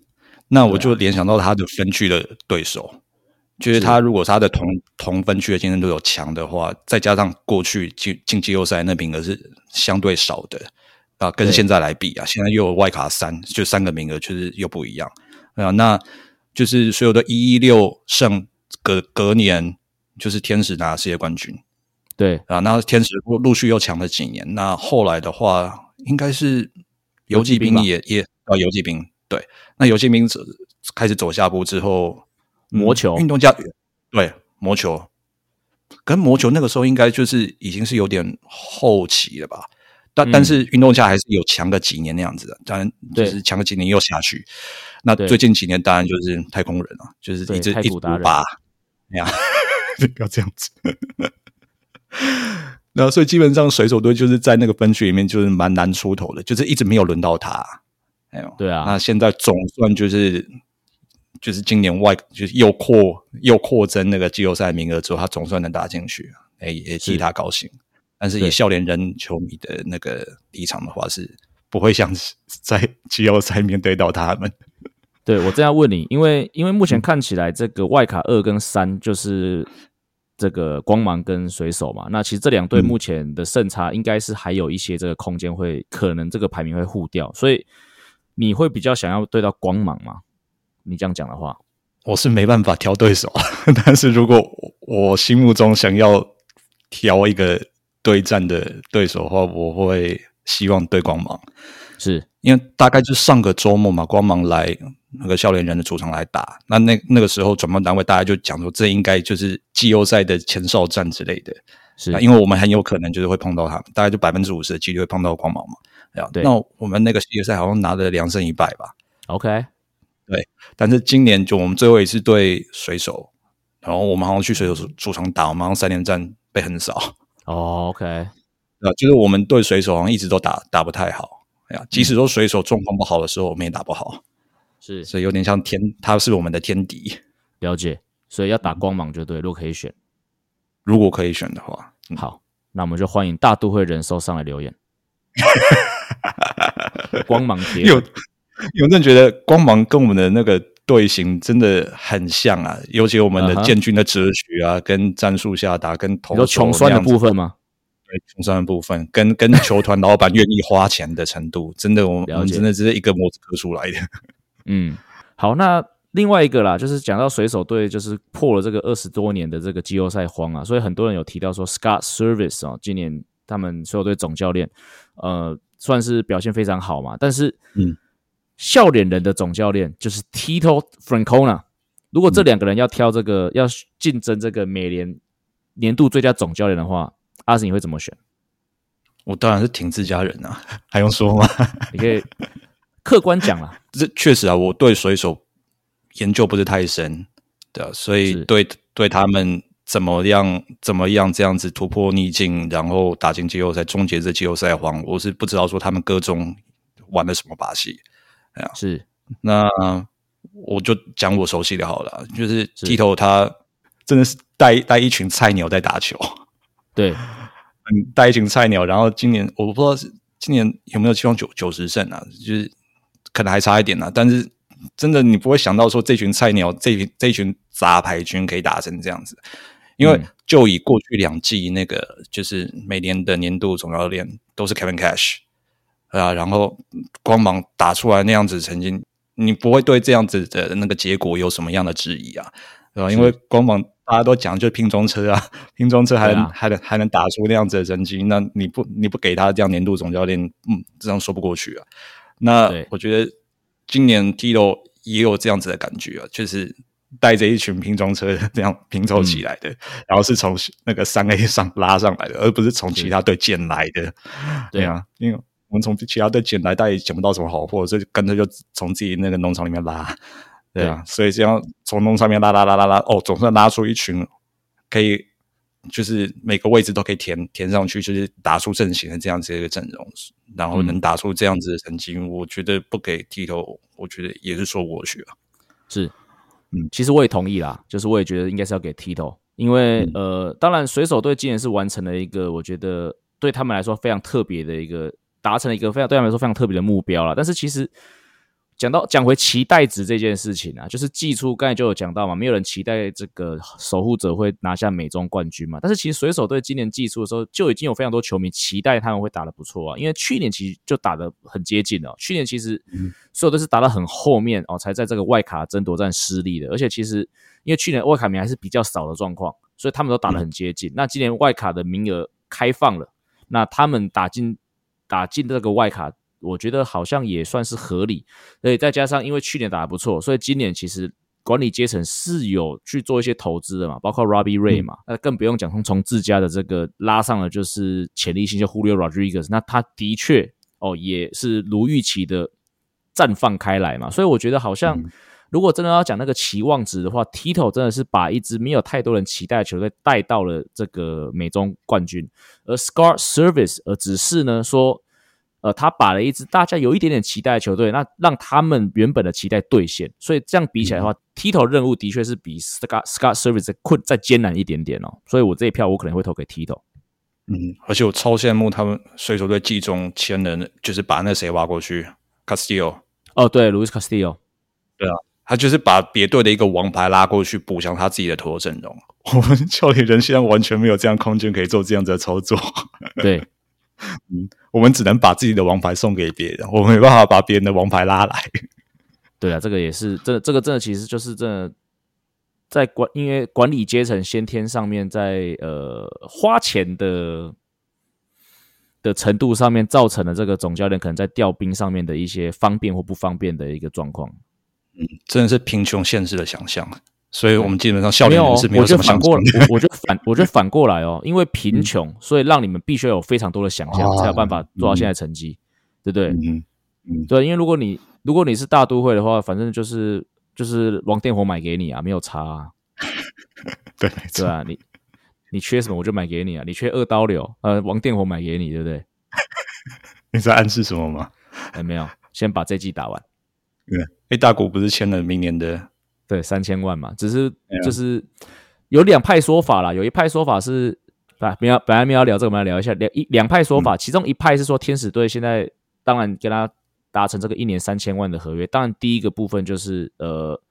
那我就联想到他的分区的对手，啊、就是他如果他的同同分区的竞争对手强的话，再加上过去进进季后赛那名额是相对少的啊，跟现在来比啊，现在又有外卡三，就三个名额，确实又不一样啊。那就是所有的一一六胜隔隔年，就是天使拿世界冠军。对啊，那天使陆陆续又强了几年，那后来的话，应该是游骑兵也也啊，游骑兵对，那游骑兵开始走下坡之后，魔球运动家对魔球，跟魔球那个时候应该就是已经是有点后期了吧，但、嗯、但是运动家还是有强个几年那样子的，当然就是强个几年又下去，那最近几年当然就是太空人了，就是一直一直拔，哎呀，<laughs> 不要这样子。<laughs> 那所以基本上水手队就是在那个分区里面就是蛮难出头的，就是一直没有轮到他。哎呦，对啊。那现在总算就是就是今年外就是又扩又扩增那个季后赛名额之后，他总算能打进去，哎，也替他高兴。但是以笑脸人球迷的那个立场的话，是不会想在季后赛面对到他们。<laughs> 对，我这样问你，因为因为目前看起来这个外卡二跟三就是。这个光芒跟水手嘛，那其实这两队目前的胜差应该是还有一些这个空间，会可能这个排名会互掉，所以你会比较想要对到光芒吗？你这样讲的话，我是没办法挑对手，<laughs> 但是如果我心目中想要挑一个对战的对手的话，我会希望对光芒，是因为大概就上个周末嘛，光芒来。那个笑脸人的主场来打，那那那个时候转播单位大家就讲说，这应该就是季后赛的前哨战之类的，是因为我们很有可能就是会碰到他们，大概就百分之五十的几率会碰到光芒嘛。对，那我们那个系列赛好像拿了两胜一败吧？OK，对，但是今年就我们最后一次对水手，然后我们好像去水手主场打，我们好像三连战被横扫。哦，OK，<laughs> 啊，就是我们对水手好像一直都打打不太好，哎呀，即使说水手状况不好的时候，我们也打不好。是，<laughs> 所以有点像天，他是我们的天敌。了解，所以要打光芒就对。如果可以选，如果可以选的话，嗯、好，那我们就欢迎大都会人寿上来留言。<laughs> <laughs> 光芒铁有有人觉得光芒跟我们的那个队形真的很像啊，尤其我们的建军的哲学啊，uh -huh、跟战术下达，跟投有穷酸的部分吗？对，穷酸的部分，跟 <laughs> 跟球团老板愿意花钱的程度，真的，我们真的只是一个模子刻出来的。<laughs> 嗯，好，那另外一个啦，就是讲到水手队，就是破了这个二十多年的这个季后赛荒啊，所以很多人有提到说，Scott Service 哦，今年他们水手队总教练，呃，算是表现非常好嘛。但是，嗯，笑脸人的总教练就是 Tito Francona，如果这两个人要挑这个、嗯、要竞争这个美联年度最佳总教练的话，阿信你会怎么选？我当然是挺自家人啊，<laughs> 还用说吗？<laughs> 你可以。客观讲了，<laughs> 这确实啊，我对水手研究不是太深，对啊，所以对对他们怎么样怎么样这样子突破逆境，然后打进季后赛，终结这季后赛荒，我是不知道说他们各中玩了什么把戏，哎呀，是，那我就讲我熟悉的好了，就是 Tito 他真的是带带一群菜鸟在打球，对，嗯，带一群菜鸟，然后今年我不知道是今年有没有期望九九十胜啊，就是。可能还差一点啊，但是真的你不会想到说这群菜鸟，这群这群杂牌军可以打成这样子，因为就以过去两季那个就是每年的年度总教练都是 Kevin Cash 啊，然后光芒打出来那样子曾经，你不会对这样子的那个结果有什么样的质疑啊，对吧？因为光芒大家都讲就是拼装车啊，<laughs> 拼装车还能、啊、还能还能打出那样子的成绩，那你不你不给他这样年度总教练，嗯，这样说不过去啊。那我觉得今年 Tito 也有这样子的感觉啊，就是带着一群拼装车这样拼凑起来的，嗯、然后是从那个三 A 上拉上来的，而不是从其他队捡来的。对啊，因为我们从其他队捡来，但也捡不到什么好货，所以干脆就从自己那个农场里面拉。对啊，所以这样从农场里面拉拉拉拉拉，哦，总算拉出一群可以。就是每个位置都可以填填上去，就是打出阵型的这样子一个阵容，然后能打出这样子的成绩，嗯，我觉得不给剃头，我觉得也是说过去啊。是，嗯，其实我也同意啦，就是我也觉得应该是要给 Tito，，因为、嗯、呃，当然水手队今年是完成了一个我觉得对他们来说非常特别的一个达成了一个非常对他们来说非常特别的目标了。但是其实讲到讲回期待值这件事情啊，就是季初刚才就有讲到嘛，没有人期待这个守护者会拿下美中冠军嘛。但是其实水手队今年季初的时候就已经有非常多球迷期待他们会打得不错啊，因为去年其实就打得很接近了。去年其实所有都是打到很后面哦，才在这个外卡争夺战失利的。而且其实因为去年外卡名还是比较少的状况，所以他们都打得很接近。那今年外卡的名额开放了，那他们打进打进这个外卡。我觉得好像也算是合理，所以再加上因为去年打得不错，所以今年其实管理阶层是有去做一些投资的嘛，包括 Robbie Ray 嘛，那、嗯、更不用讲从从自家的这个拉上了就是潜力新秀 Julio Rodriguez，那他的确哦也是如预期的绽放开来嘛，所以我觉得好像如果真的要讲那个期望值的话、嗯、Tito 真的是把一支没有太多人期待的球队带到了这个美中冠军，而 Scott Service 而只是呢说。呃，他把了一支大家有一点点期待的球队，那让他们原本的期待兑现，所以这样比起来的话、嗯、Tito 任务的确是比 Scott Scott Service 困再艰难一点点哦，所以我这一票我可能会投给 Tito。嗯，而且我超羡慕他们水手队季中签人，就是把那谁挖过去，Castillo。哦，对，Luis Castillo。对啊，他就是把别队的一个王牌拉过去补强他自己的投手阵容。<laughs> 我们教练人现在完全没有这样空间可以做这样子的操作。对。嗯，我们只能把自己的王牌送给别人，我们没办法把别人的王牌拉来。对啊，这个也是，这这个真的其实就是真的在管，因为管理阶层先天上面在呃花钱的的程度上面，造成了这个总教练可能在调兵上面的一些方便或不方便的一个状况。嗯，真的是贫穷限制了想象。所以我们基本上效率是没有什么想过，我觉得反，我觉得反过来哦，因为贫穷，嗯、所以让你们必须要有非常多的想象，才有办法做到现在成绩，嗯、对不对？嗯嗯，对，因为如果你如果你是大都会的话，反正就是就是王电火买给你啊，没有差啊。<laughs> 对，对啊，你你缺什么我就买给你啊，你缺二刀流，呃，王电火买给你，对不对？<laughs> 你在暗示什么吗？哎，没有，先把这季打完。<laughs> 对，哎，大谷不是签了明年的？对，三千万嘛，只是就是有两派说法啦。有一派说法是，啊，没有，本来没有聊这个，我们来聊一下两一两派说法。其中一派是说，天使队现在当然跟他达成这个一年三千万的合约。当然，第一个部分就是呃，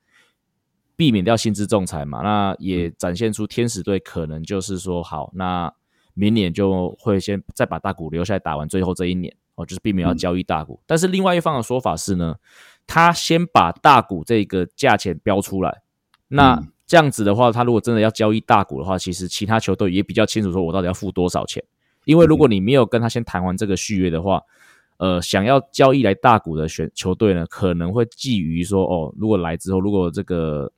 避免掉薪资仲裁嘛。那也展现出天使队可能就是说，好，那明年就会先再把大谷留下来打完最后这一年哦，就是避免要交易大谷。但是另外一方的说法是呢。他先把大股这个价钱标出来，那这样子的话，他如果真的要交易大股的话，其实其他球队也比较清楚，说我到底要付多少钱。因为如果你没有跟他先谈完这个续约的话，呃，想要交易来大股的选球队呢，可能会觊觎说，哦，如果来之后，如果这个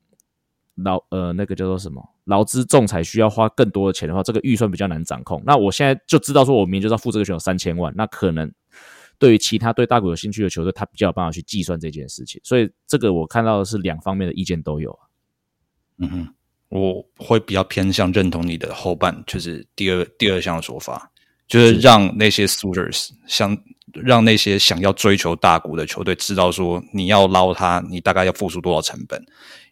劳呃那个叫做什么劳资仲裁需要花更多的钱的话，这个预算比较难掌控。那我现在就知道说，我明年就是要付这个选手三千万，那可能。对于其他对大股有兴趣的球队，他比较有办法去计算这件事情，所以这个我看到的是两方面的意见都有。嗯哼，我会比较偏向认同你的后半，就是第二第二项的说法，就是让那些 suitors 想让那些想要追求大股的球队知道说，你要捞他，你大概要付出多少成本。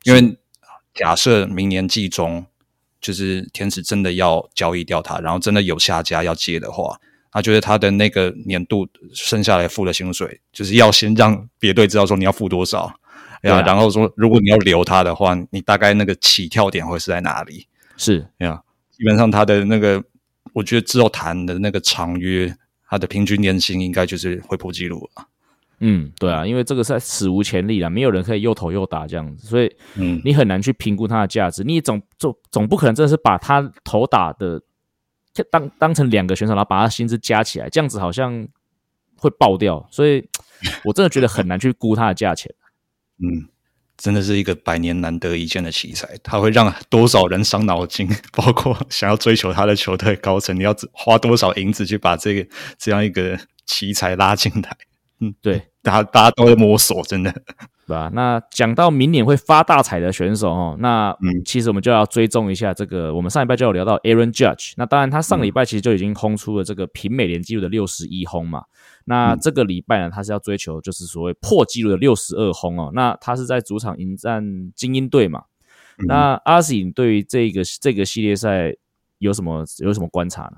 因为假设明年季中就是天使真的要交易掉他，然后真的有下家要接的话。他觉得他的那个年度剩下来付的薪水，就是要先让别队知道说你要付多少，呀、啊，然后说如果你要留他的话，你大概那个起跳点会是在哪里？是呀，基本上他的那个，我觉得之后谈的那个长约，他的平均年薪应该就是会破纪录了。嗯，对啊，因为这个是史无前例啦，没有人可以又投又打这样子，所以嗯，你很难去评估它的价值。你总总总不可能真的是把他投打的。当当成两个选手，然后把他薪资加起来，这样子好像会爆掉，所以 <laughs> 我真的觉得很难去估他的价钱。嗯，真的是一个百年难得一见的奇才，他会让多少人伤脑筋，包括想要追求他的球队高层，你要花多少银子去把这个这样一个奇才拉进来？嗯，对，大家大家都在摸索，真的。对吧？那讲到明年会发大财的选手哦，那其实我们就要追踪一下这个。我们上礼拜就有聊到 Aaron Judge，那当然他上礼拜其实就已经轰出了这个平美联纪录的六十一轰嘛。那这个礼拜呢，他是要追求就是所谓破纪录的六十二轰哦。那他是在主场迎战精英队嘛。那阿信对于这个这个系列赛有什么有什么观察呢？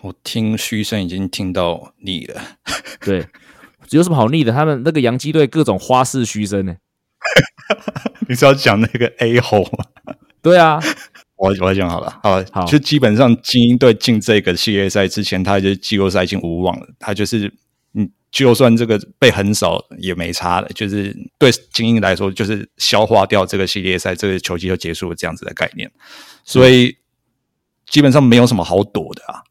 我听嘘声已经听到你了，对。有什么好腻的？他们那个洋基队各种花式嘘声呢。<laughs> 你是要讲那个 A 吗？对啊，我我来讲好了，好，好，就基本上精英队进这个系列赛之前，他就季后赛已经无望了。他就是，嗯，就算这个被横扫也没差了，就是对精英来说，就是消化掉这个系列赛，这个球季就结束了这样子的概念。所以基本上没有什么好躲的啊。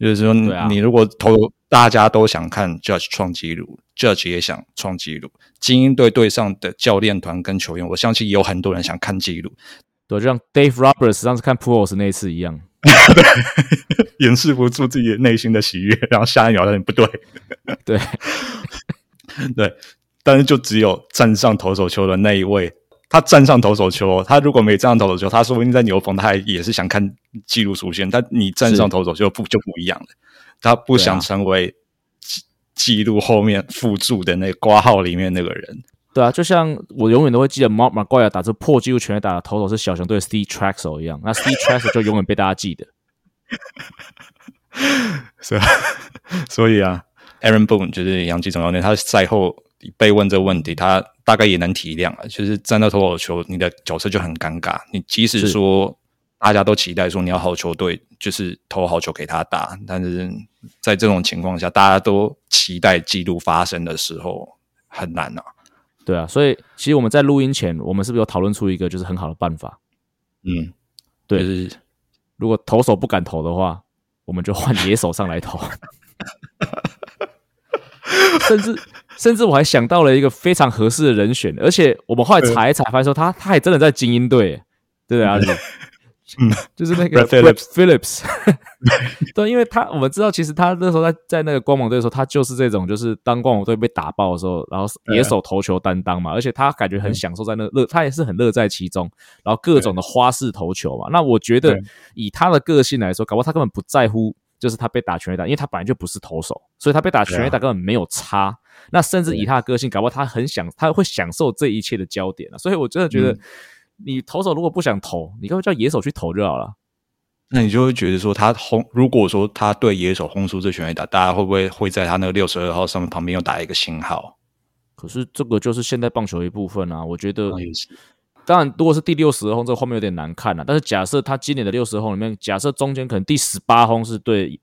就是说，你如果投，大家都想看 Judge 创纪录，Judge 也想创纪录。精英队队上的教练团跟球员，我相信也有很多人想看纪录。对，就像 Dave Roberts 上次看 Pujols 那一次一样，<laughs> 掩饰不住自己内心的喜悦，<laughs> 然后下一秒发现不对，<laughs> 对，对，但是就只有站上投手球的那一位。他站上投手球，他如果没站上投手球，他说不定在牛棚，他还也是想看记录出现。但你站上投手球不就不一样了？他不想成为记录后面附注的那个括号里面那个人。对啊，就像我永远都会记得 Mark McGuire 打出破纪录全垒打的投手是小熊队 Steve Trachsel 一样，那 Steve Trachsel 就永远被大家记得。<laughs> 是啊，所以啊，Aaron Boone 就是洋基总教练，他赛后被问这个问题，他。大概也能体谅啊，就是站到投手球，你的角色就很尴尬。你即使说大家都期待说你要好球队，就是投好球给他打，但是在这种情况下，大家都期待记录发生的时候，很难啊。对啊，所以其实我们在录音前，我们是不是有讨论出一个就是很好的办法？嗯，对，就是如果投手不敢投的话，我们就换野手上来投。<laughs> 甚至甚至我还想到了一个非常合适的人选，而且我们后来查一查，发现说他他还真的在精英队，对啊？<laughs> 嗯，<laughs> 就是那个 Phillips Phillips，<laughs> 对，因为他我们知道，其实他那时候在在那个光芒队的时候，他就是这种，就是当光芒队被打爆的时候，然后野手投球担当嘛，而且他感觉很享受在那乐，他也是很乐在其中，然后各种的花式投球嘛。那我觉得以他的个性来说，搞不好他根本不在乎。就是他被打全垒打，因为他本来就不是投手，所以他被打全垒打根本没有差。啊、那甚至以他的个性，搞不好他很享，他会享受这一切的焦点、啊、所以我真的觉得，你投手如果不想投，你干脆叫野手去投就好了。那你就会觉得说，他轰，如果说他对野手轰出这全垒打，大家会不会会在他那个六十二号上面旁边又打一个星号？可是这个就是现代棒球的一部分啊，我觉得。当然，如果是第六十二轰，这个画面有点难看了、啊。但是假设他今年的六十轰里面，假设中间可能第十八轰是对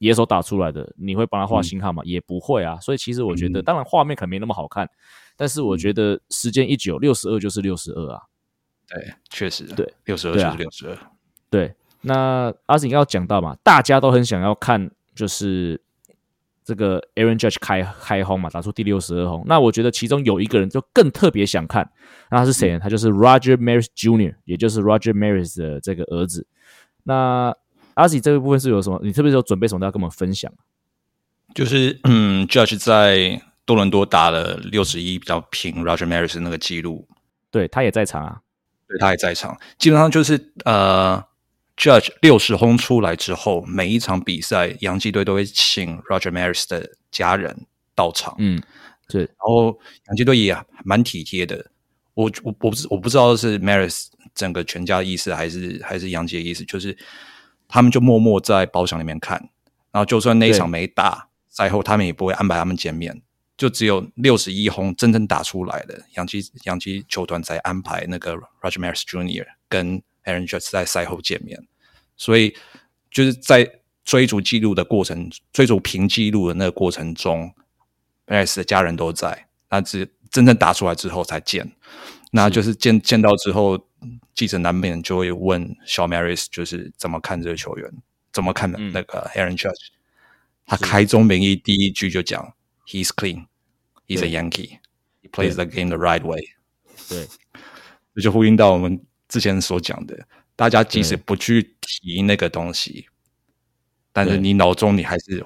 野手打出来的，你会帮他画星号吗？嗯、也不会啊。所以其实我觉得，嗯、当然画面可能没那么好看，但是我觉得时间一久，六十二就是六十二啊。对，确实，对，六十二就是六十二。对，那阿信要讲到嘛，大家都很想要看，就是。这个 Aaron Judge 开开轰嘛，打出第六十二轰。那我觉得其中有一个人就更特别想看，那他是谁呢？他就是 Roger Maris Jr.，也就是 Roger Maris 的这个儿子。那阿喜这个部分是有什么？你特别有准备什么要跟我们分享？就是嗯，Judge 在多伦多打了六十一，比较平 Roger Maris 那个记录。对，他也在场啊，对，他也在场。基本上就是呃。Judge 六十轰出来之后，每一场比赛，洋基队都会请 Roger Maris 的家人到场。嗯，对。然后洋基队也蛮体贴的。我我我不我不知道是 Maris 整个全家的意思，还是还是杨杰的意思，就是他们就默默在包厢里面看。然后就算那一场没打，赛后他们也不会安排他们见面。就只有六十一轰真正打出来的洋基洋基球团才安排那个 Roger Maris Jr. 跟。Aaron Judge 在赛后见面，所以就是在追逐记录的过程，追逐平记录的那个过程中，Maris 的家人都在。那只真正打出来之后才见，那就是见见到之后，记者难免就会问小 Maris，就是怎么看这个球员，怎么看那个 Aaron Judge？、嗯、他开宗明义第一句就讲：“He's clean, he's a Yankee, he plays the game the right way。”对，这就呼应到我们。之前所讲的，大家即使不去提那个东西，但是你脑中你还是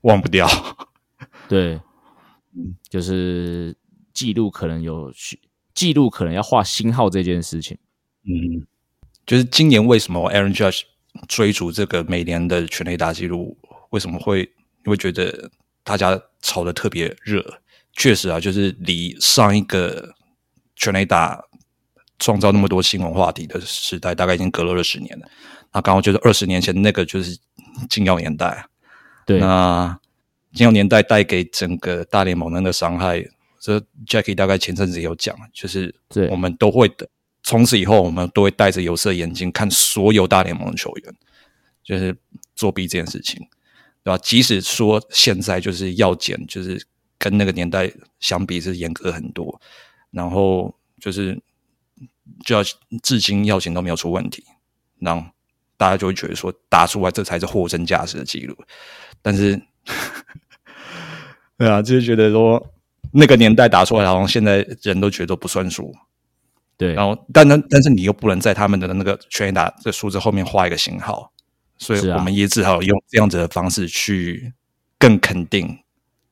忘不掉。<laughs> 对，嗯，就是记录可能有记录可能要画星号这件事情。嗯，就是今年为什么 Aaron Judge 追逐这个每年的全垒打记录，为什么会你会觉得大家吵得特别热？确实啊，就是离上一个全垒打。创造那么多新闻话题的时代，大概已经隔了二十年了。那刚好就是二十年前那个就是金钥年代。对，那金融年代带给整个大联盟的那个伤害，这 Jackie 大概前阵子也有讲，就是我们都会的。从此以后，我们都会戴着有色眼镜看所有大联盟的球员，就是作弊这件事情，对吧？即使说现在就是药检，就是跟那个年代相比是严格很多，然后就是就要至今药检都没有出问题，然后大家就会觉得说打出来这才是货真价实的记录，但是。对啊，就是觉得说那个年代打出来，好像现在人都觉得都不算数。对，然后，但但但是你又不能在他们的那个全垒打的数字后面画一个星号，所以我们也只好用这样子的方式去更肯定，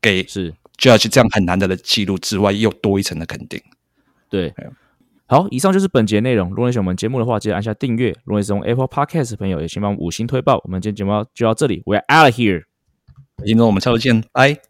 给是就要去这样很难得的记录之外，又多一层的肯定。对，好，以上就是本节内容。如果你喜欢我们节目的话，记得按下订阅。如果你是用 Apple Podcast 的朋友，也请帮我们五星推爆。我们今天节目就到这里，We're out of here。听众，我们下周见，拜。